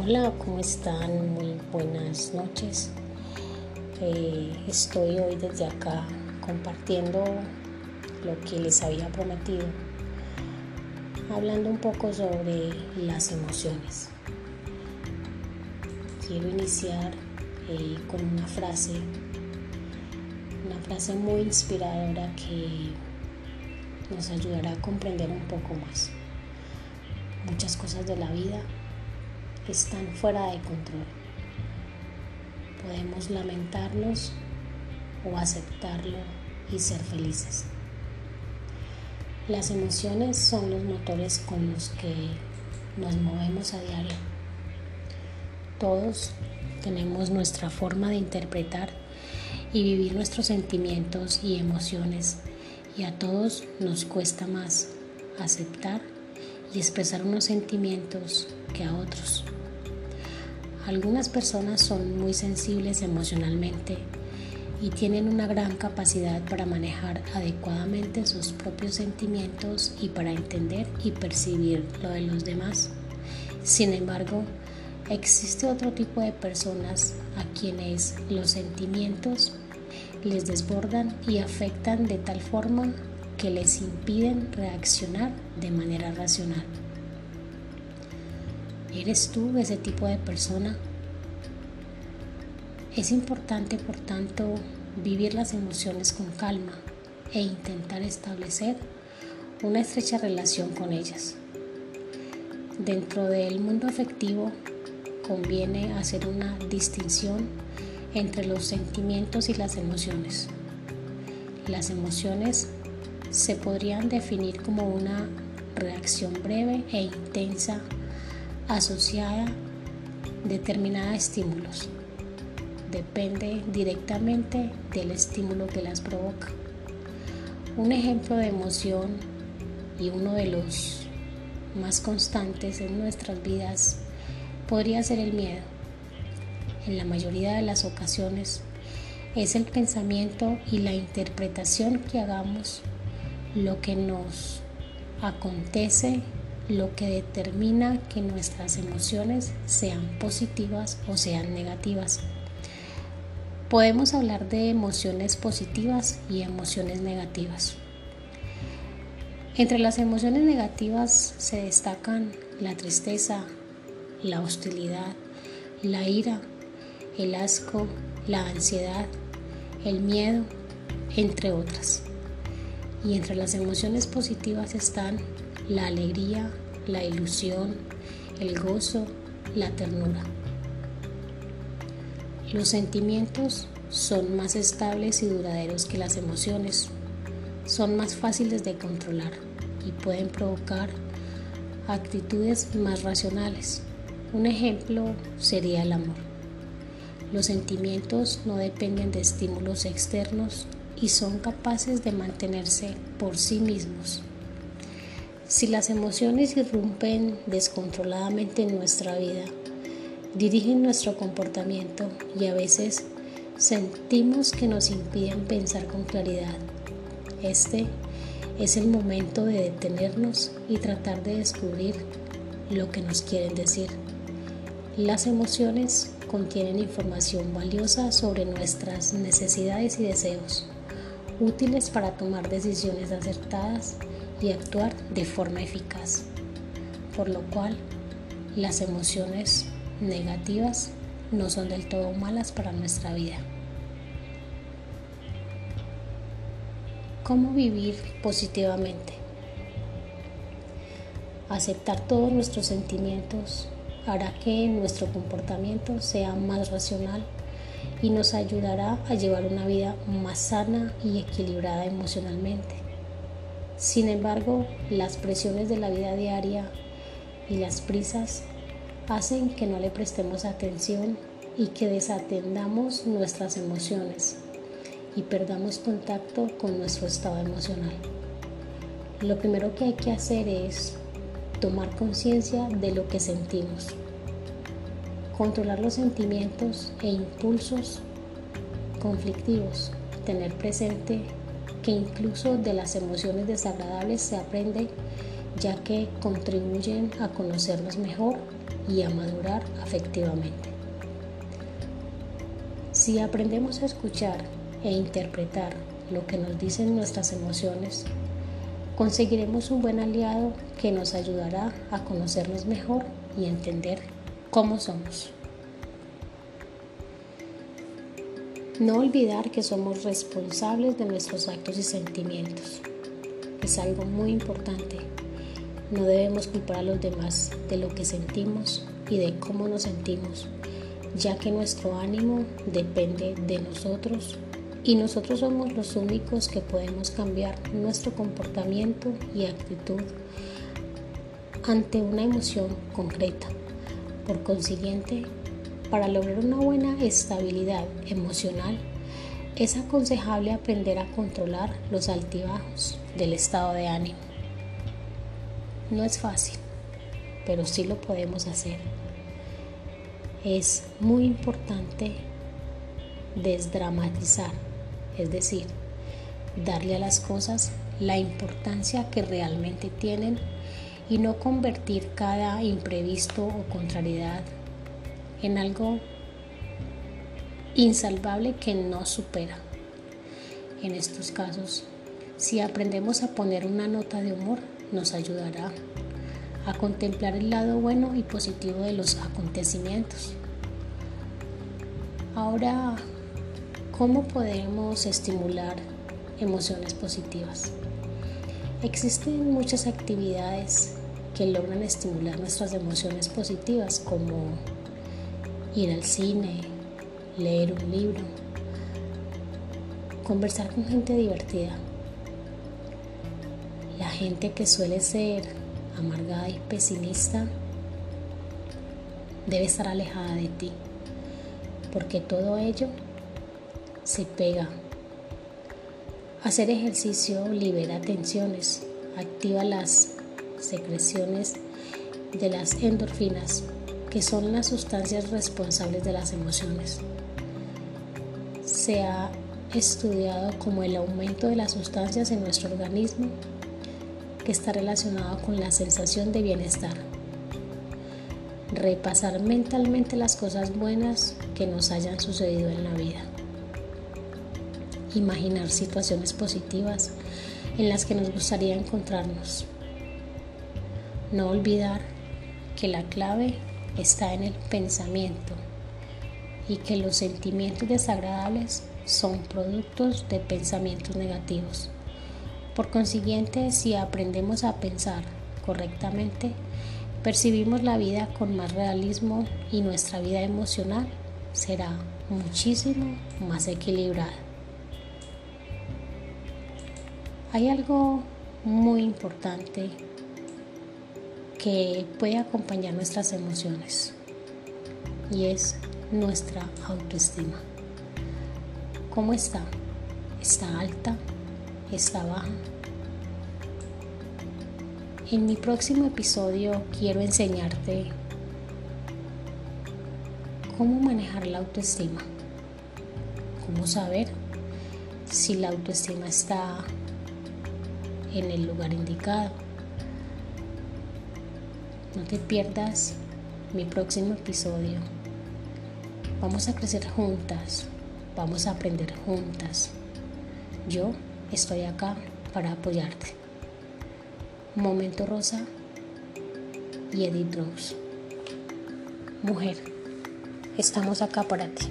Hola, ¿cómo están? Muy buenas noches. Eh, estoy hoy desde acá compartiendo lo que les había prometido, hablando un poco sobre las emociones. Quiero iniciar eh, con una frase, una frase muy inspiradora que nos ayudará a comprender un poco más muchas cosas de la vida están fuera de control. Podemos lamentarnos o aceptarlo y ser felices. Las emociones son los motores con los que nos movemos a diario. Todos tenemos nuestra forma de interpretar y vivir nuestros sentimientos y emociones y a todos nos cuesta más aceptar y expresar unos sentimientos que a otros. Algunas personas son muy sensibles emocionalmente y tienen una gran capacidad para manejar adecuadamente sus propios sentimientos y para entender y percibir lo de los demás. Sin embargo, existe otro tipo de personas a quienes los sentimientos les desbordan y afectan de tal forma que les impiden reaccionar de manera racional. ¿Eres tú ese tipo de persona? Es importante, por tanto, vivir las emociones con calma e intentar establecer una estrecha relación con ellas. Dentro del mundo afectivo conviene hacer una distinción entre los sentimientos y las emociones. Las emociones se podrían definir como una reacción breve e intensa asociada a determinados estímulos. Depende directamente del estímulo que las provoca. Un ejemplo de emoción y uno de los más constantes en nuestras vidas podría ser el miedo. En la mayoría de las ocasiones es el pensamiento y la interpretación que hagamos lo que nos acontece lo que determina que nuestras emociones sean positivas o sean negativas. Podemos hablar de emociones positivas y emociones negativas. Entre las emociones negativas se destacan la tristeza, la hostilidad, la ira, el asco, la ansiedad, el miedo, entre otras. Y entre las emociones positivas están la alegría, la ilusión, el gozo, la ternura. Los sentimientos son más estables y duraderos que las emociones. Son más fáciles de controlar y pueden provocar actitudes más racionales. Un ejemplo sería el amor. Los sentimientos no dependen de estímulos externos y son capaces de mantenerse por sí mismos. Si las emociones irrumpen descontroladamente en nuestra vida, dirigen nuestro comportamiento y a veces sentimos que nos impiden pensar con claridad. Este es el momento de detenernos y tratar de descubrir lo que nos quieren decir. Las emociones contienen información valiosa sobre nuestras necesidades y deseos útiles para tomar decisiones acertadas y actuar de forma eficaz, por lo cual las emociones negativas no son del todo malas para nuestra vida. ¿Cómo vivir positivamente? Aceptar todos nuestros sentimientos hará que nuestro comportamiento sea más racional y nos ayudará a llevar una vida más sana y equilibrada emocionalmente. Sin embargo, las presiones de la vida diaria y las prisas hacen que no le prestemos atención y que desatendamos nuestras emociones y perdamos contacto con nuestro estado emocional. Lo primero que hay que hacer es tomar conciencia de lo que sentimos controlar los sentimientos e impulsos conflictivos, tener presente que incluso de las emociones desagradables se aprende ya que contribuyen a conocernos mejor y a madurar afectivamente. Si aprendemos a escuchar e interpretar lo que nos dicen nuestras emociones, conseguiremos un buen aliado que nos ayudará a conocernos mejor y entender cómo somos. No olvidar que somos responsables de nuestros actos y sentimientos. Es algo muy importante. No debemos culpar a los demás de lo que sentimos y de cómo nos sentimos, ya que nuestro ánimo depende de nosotros y nosotros somos los únicos que podemos cambiar nuestro comportamiento y actitud ante una emoción concreta. Por consiguiente, para lograr una buena estabilidad emocional, es aconsejable aprender a controlar los altibajos del estado de ánimo. No es fácil, pero sí lo podemos hacer. Es muy importante desdramatizar es decir, darle a las cosas la importancia que realmente tienen y no convertir cada imprevisto o contrariedad en algo insalvable que no supera. En estos casos, si aprendemos a poner una nota de humor, nos ayudará a contemplar el lado bueno y positivo de los acontecimientos. Ahora ¿Cómo podemos estimular emociones positivas? Existen muchas actividades que logran estimular nuestras emociones positivas como ir al cine, leer un libro, conversar con gente divertida. La gente que suele ser amargada y pesimista debe estar alejada de ti, porque todo ello se pega. Hacer ejercicio libera tensiones, activa las secreciones de las endorfinas, que son las sustancias responsables de las emociones. Se ha estudiado como el aumento de las sustancias en nuestro organismo que está relacionado con la sensación de bienestar. Repasar mentalmente las cosas buenas que nos hayan sucedido en la vida imaginar situaciones positivas en las que nos gustaría encontrarnos. No olvidar que la clave está en el pensamiento y que los sentimientos desagradables son productos de pensamientos negativos. Por consiguiente, si aprendemos a pensar correctamente, percibimos la vida con más realismo y nuestra vida emocional será muchísimo más equilibrada. Hay algo muy importante que puede acompañar nuestras emociones y es nuestra autoestima. ¿Cómo está? ¿Está alta? ¿Está baja? En mi próximo episodio quiero enseñarte cómo manejar la autoestima, cómo saber si la autoestima está en el lugar indicado. No te pierdas mi próximo episodio. Vamos a crecer juntas, vamos a aprender juntas. Yo estoy acá para apoyarte. Momento Rosa y Edith Rose. Mujer, estamos acá para ti.